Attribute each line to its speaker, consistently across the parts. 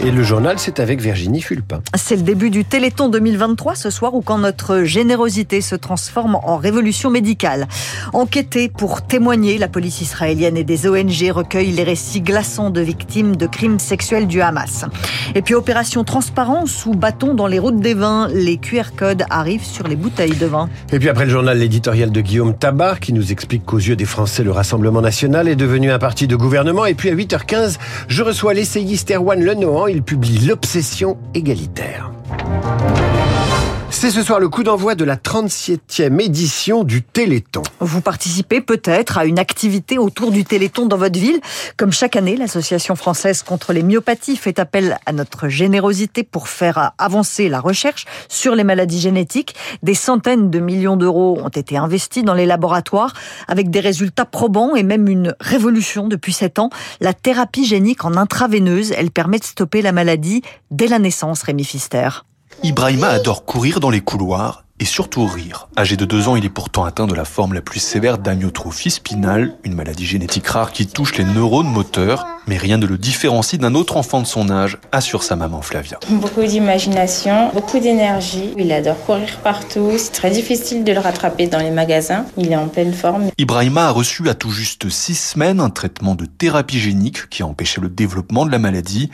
Speaker 1: Et le journal, c'est avec Virginie Fulpin.
Speaker 2: C'est le début du Téléthon 2023 ce soir où quand notre générosité se transforme en révolution médicale. Enquêtée pour témoigner, la police israélienne et des ONG recueillent les récits glaçants de victimes de crimes sexuels du Hamas. Et puis opération transparence ou bâton dans les routes des vins, les QR codes arrivent sur les bouteilles de vin.
Speaker 1: Et puis après le journal, l'éditorial de Guillaume Tabar qui nous explique qu'aux yeux des Français, le Rassemblement national est devenu un parti de gouvernement. Et puis à 8h15, je reçois l'essayiste Erwan Lenohan. Il publie L'obsession égalitaire. C'est ce soir le coup d'envoi de la 37e édition du Téléthon.
Speaker 2: Vous participez peut-être à une activité autour du Téléthon dans votre ville. Comme chaque année, l'Association française contre les myopathies fait appel à notre générosité pour faire avancer la recherche sur les maladies génétiques. Des centaines de millions d'euros ont été investis dans les laboratoires avec des résultats probants et même une révolution depuis sept ans. La thérapie génique en intraveineuse, elle permet de stopper la maladie dès la naissance, Rémi Fister.
Speaker 3: Ibrahima adore courir dans les couloirs et surtout rire. Âgé de 2 ans, il est pourtant atteint de la forme la plus sévère d'amyotrophie spinale, une maladie génétique rare qui touche les neurones moteurs, mais rien ne le différencie d'un autre enfant de son âge, assure sa maman Flavia.
Speaker 4: Beaucoup d'imagination, beaucoup d'énergie, il adore courir partout, c'est très difficile de le rattraper dans les magasins, il est en pleine forme.
Speaker 3: Ibrahima a reçu à tout juste 6 semaines un traitement de thérapie génique qui a empêché le développement de la maladie.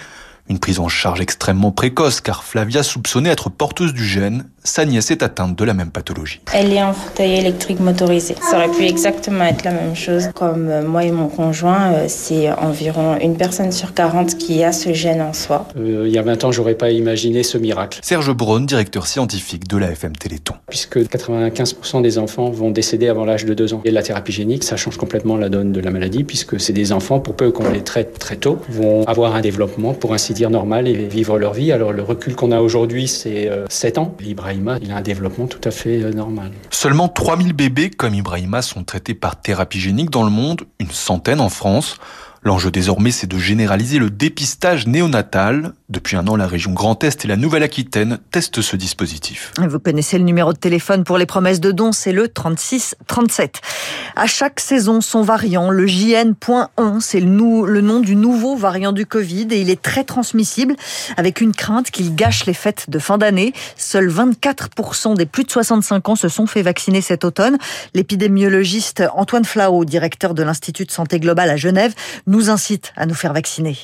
Speaker 3: Une prise en charge extrêmement précoce car Flavia soupçonnait être porteuse du gène, sa nièce est atteinte de la même pathologie.
Speaker 4: Elle est en fauteuil électrique motorisé. Ça aurait pu exactement être la même chose. Comme euh, moi et mon conjoint, euh, c'est environ une personne sur 40 qui a ce gène en soi.
Speaker 5: Euh, il y a 20 ans, j'aurais pas imaginé ce miracle.
Speaker 3: Serge Braun, directeur scientifique de la FM Téléthon.
Speaker 5: Puisque 95% des enfants vont décéder avant l'âge de 2 ans. Et la thérapie génique, ça change complètement la donne de la maladie puisque c'est des enfants, pour peu qu'on les traite très tôt, vont avoir un développement, pour ainsi dire, normal et vivre leur vie. Alors le recul qu'on a aujourd'hui, c'est 7 ans. Ibrahima, il a un développement tout à fait normal.
Speaker 3: Seulement 3000 bébés comme Ibrahima sont traités par thérapie génique dans le monde, une centaine en France. L'enjeu désormais, c'est de généraliser le dépistage néonatal. Depuis un an, la région Grand Est et la Nouvelle-Aquitaine testent ce dispositif.
Speaker 2: Vous connaissez le numéro de téléphone pour les promesses de dons, c'est le 36 37. À chaque saison, son variant, le JN.1, c'est le, le nom du nouveau variant du Covid et il est très transmissible avec une crainte qu'il gâche les fêtes de fin d'année. Seuls 24% des plus de 65 ans se sont fait vacciner cet automne. L'épidémiologiste Antoine Flao, directeur de l'Institut de santé globale à Genève, nous incite à nous faire vacciner.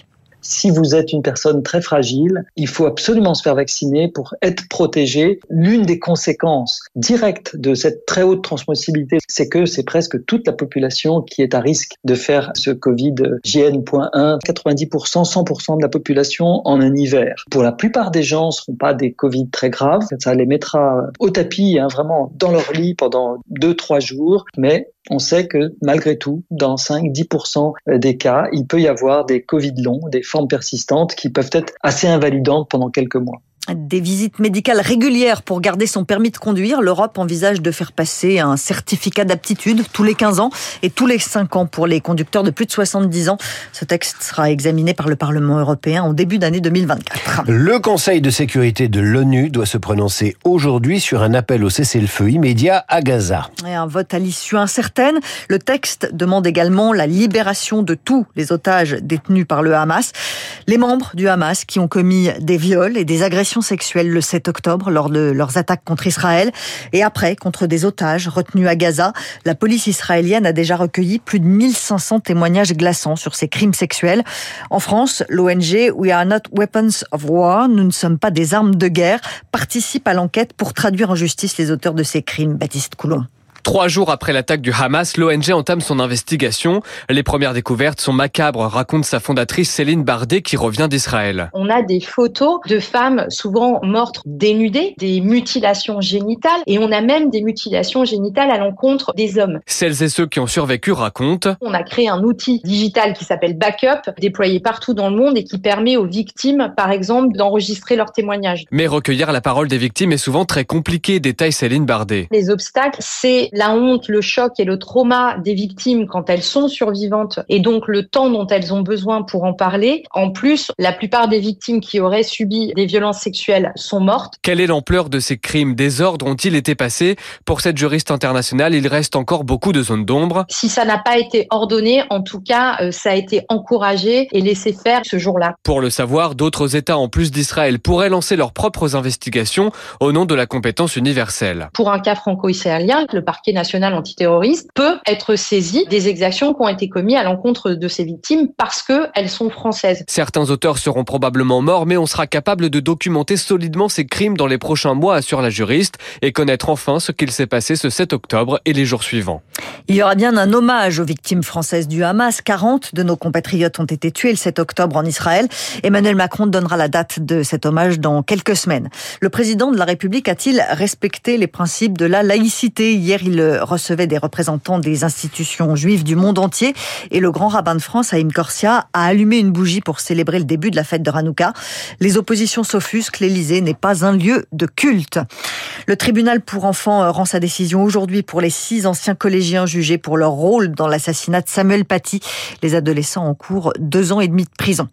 Speaker 6: Si vous êtes une personne très fragile, il faut absolument se faire vacciner pour être protégé. L'une des conséquences directes de cette très haute transmissibilité, c'est que c'est presque toute la population qui est à risque de faire ce Covid JN.1. 90%, 100% de la population en un hiver. Pour la plupart des gens, ce ne seront pas des Covid très graves. Ça les mettra au tapis, hein, vraiment dans leur lit pendant 2-3 jours. Mais on sait que malgré tout, dans 5-10% des cas, il peut y avoir des Covid longs, des formes persistantes qui peuvent être assez invalidantes pendant quelques mois.
Speaker 2: Des visites médicales régulières pour garder son permis de conduire. L'Europe envisage de faire passer un certificat d'aptitude tous les 15 ans et tous les 5 ans pour les conducteurs de plus de 70 ans. Ce texte sera examiné par le Parlement européen en début d'année 2024.
Speaker 1: Le Conseil de sécurité de l'ONU doit se prononcer aujourd'hui sur un appel au cessez-le-feu immédiat à Gaza.
Speaker 2: Et un vote à l'issue incertaine. Le texte demande également la libération de tous les otages détenus par le Hamas. Les membres du Hamas qui ont commis des viols et des agressions sexuelles le 7 octobre lors de leurs attaques contre Israël et après contre des otages retenus à Gaza. La police israélienne a déjà recueilli plus de 1500 témoignages glaçants sur ces crimes sexuels. En France, l'ONG We Are Not Weapons of War, nous ne sommes pas des armes de guerre, participe à l'enquête pour traduire en justice les auteurs de ces crimes. Baptiste Coulon.
Speaker 7: Trois jours après l'attaque du Hamas, l'ONG entame son investigation. Les premières découvertes sont macabres, raconte sa fondatrice Céline Bardet qui revient d'Israël.
Speaker 8: On a des photos de femmes souvent mortes dénudées, des mutilations génitales et on a même des mutilations génitales à l'encontre des hommes.
Speaker 7: Celles et ceux qui ont survécu racontent.
Speaker 8: On a créé un outil digital qui s'appelle Backup, déployé partout dans le monde et qui permet aux victimes, par exemple, d'enregistrer leurs témoignages.
Speaker 7: Mais recueillir la parole des victimes est souvent très compliqué, détaille Céline Bardet.
Speaker 8: Les obstacles, c'est la honte, le choc et le trauma des victimes quand elles sont survivantes et donc le temps dont elles ont besoin pour en parler. En plus, la plupart des victimes qui auraient subi des violences sexuelles sont mortes.
Speaker 7: Quelle est l'ampleur de ces crimes? Des ordres ont-ils été passés? Pour cette juriste internationale, il reste encore beaucoup de zones d'ombre.
Speaker 8: Si ça n'a pas été ordonné, en tout cas, euh, ça a été encouragé et laissé faire ce jour-là.
Speaker 7: Pour le savoir, d'autres États en plus d'Israël pourraient lancer leurs propres investigations au nom de la compétence universelle.
Speaker 8: Pour un cas franco-israélien, le parquet national antiterroriste peut être saisi des exactions qui ont été commises à l'encontre de ces victimes parce qu'elles sont françaises.
Speaker 7: Certains auteurs seront probablement morts, mais on sera capable de documenter solidement ces crimes dans les prochains mois, assure la juriste, et connaître enfin ce qu'il s'est passé ce 7 octobre et les jours suivants.
Speaker 2: Il y aura bien un hommage aux victimes françaises du Hamas. 40 de nos compatriotes ont été tués le 7 octobre en Israël. Emmanuel Macron donnera la date de cet hommage dans quelques semaines. Le président de la République a-t-il respecté les principes de la laïcité? Hier, il recevait des représentants des institutions juives du monde entier et le grand rabbin de France, Haïm Corsia, a allumé une bougie pour célébrer le début de la fête de Hanouka. Les oppositions s'offusquent, l'Élysée n'est pas un lieu de culte. Le tribunal pour enfants rend sa décision aujourd'hui pour les six anciens collégiens jugés pour leur rôle dans l'assassinat de Samuel Paty. Les adolescents en cours deux ans et demi de prison.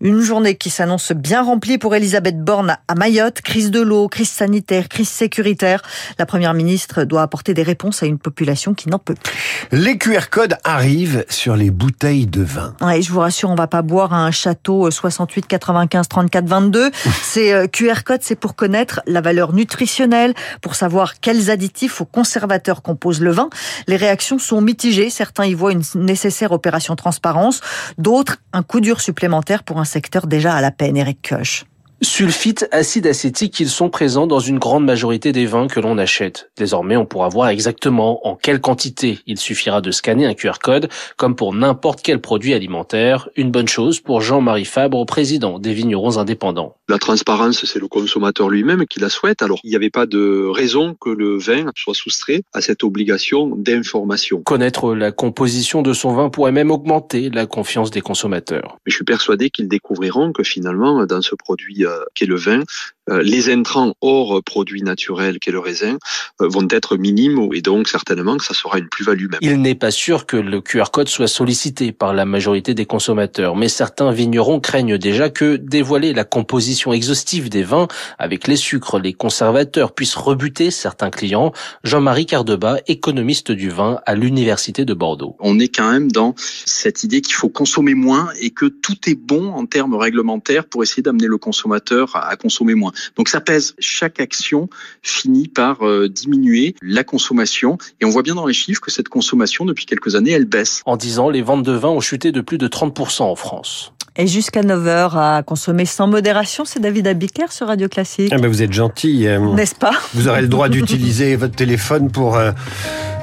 Speaker 2: Une journée qui s'annonce bien remplie pour Elisabeth Borne à Mayotte. Crise de l'eau, crise sanitaire, crise sécuritaire. La première ministre doit apporter des réponses à une population qui n'en peut plus.
Speaker 1: Les QR codes arrivent sur les bouteilles de vin.
Speaker 2: Ouais, je vous rassure, on va pas boire à un château 68 95 34 22. Ces QR codes, c'est pour connaître la valeur nutritionnelle, pour savoir quels additifs ou conservateurs composent le vin. Les réactions sont mitigées. Certains y voient une nécessaire opération transparence, d'autres un coup dur supplémentaire pour un secteur déjà à la peine. Eric Koch.
Speaker 9: Sulfite, acide acétique, ils sont présents dans une grande majorité des vins que l'on achète. Désormais, on pourra voir exactement en quelle quantité. Il suffira de scanner un QR code, comme pour n'importe quel produit alimentaire. Une bonne chose pour Jean-Marie Fabre, président des vignerons indépendants.
Speaker 10: La transparence, c'est le consommateur lui-même qui la souhaite. Alors, il n'y avait pas de raison que le vin soit soustrait à cette obligation d'information.
Speaker 9: Connaître la composition de son vin pourrait même augmenter la confiance des consommateurs.
Speaker 10: Mais je suis persuadé qu'ils découvriront que finalement, dans ce produit qu'est le vin, euh, les intrants hors produit naturel qu'est le raisin euh, vont être minimes et donc certainement que ça sera une plus-value même.
Speaker 9: Il n'est pas sûr que le QR code soit sollicité par la majorité des consommateurs, mais certains vignerons craignent déjà que dévoiler la composition exhaustive des vins avec les sucres, les conservateurs puissent rebuter certains clients. Jean-Marie Cardeba, économiste du vin à l'université de Bordeaux.
Speaker 11: On est quand même dans cette idée qu'il faut consommer moins et que tout est bon en termes réglementaires pour essayer d'amener le consommateur à consommer moins. Donc ça pèse. Chaque action finit par euh, diminuer la consommation. Et on voit bien dans les chiffres que cette consommation, depuis quelques années, elle baisse.
Speaker 9: En 10 ans, les ventes de vin ont chuté de plus de 30% en France.
Speaker 2: Et jusqu'à 9h à consommer sans modération, c'est David Abiker sur Radio Classique.
Speaker 1: Ah ben vous êtes gentil. euh,
Speaker 2: N'est-ce pas?
Speaker 1: Vous aurez le droit d'utiliser votre téléphone pour euh,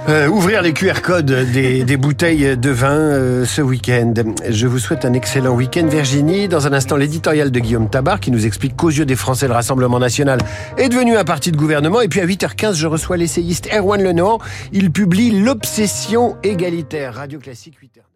Speaker 1: euh, ouvrir les QR codes des, bouteilles de vin euh, ce week-end. Je vous souhaite un excellent week-end, Virginie. Dans un instant, l'éditorial de Guillaume Tabar qui nous explique qu'aux yeux des Français, le Rassemblement national est devenu un parti de gouvernement. Et puis à 8h15, je reçois l'essayiste Erwan Lenoir. Il publie L'obsession égalitaire. Radio Classique 8h.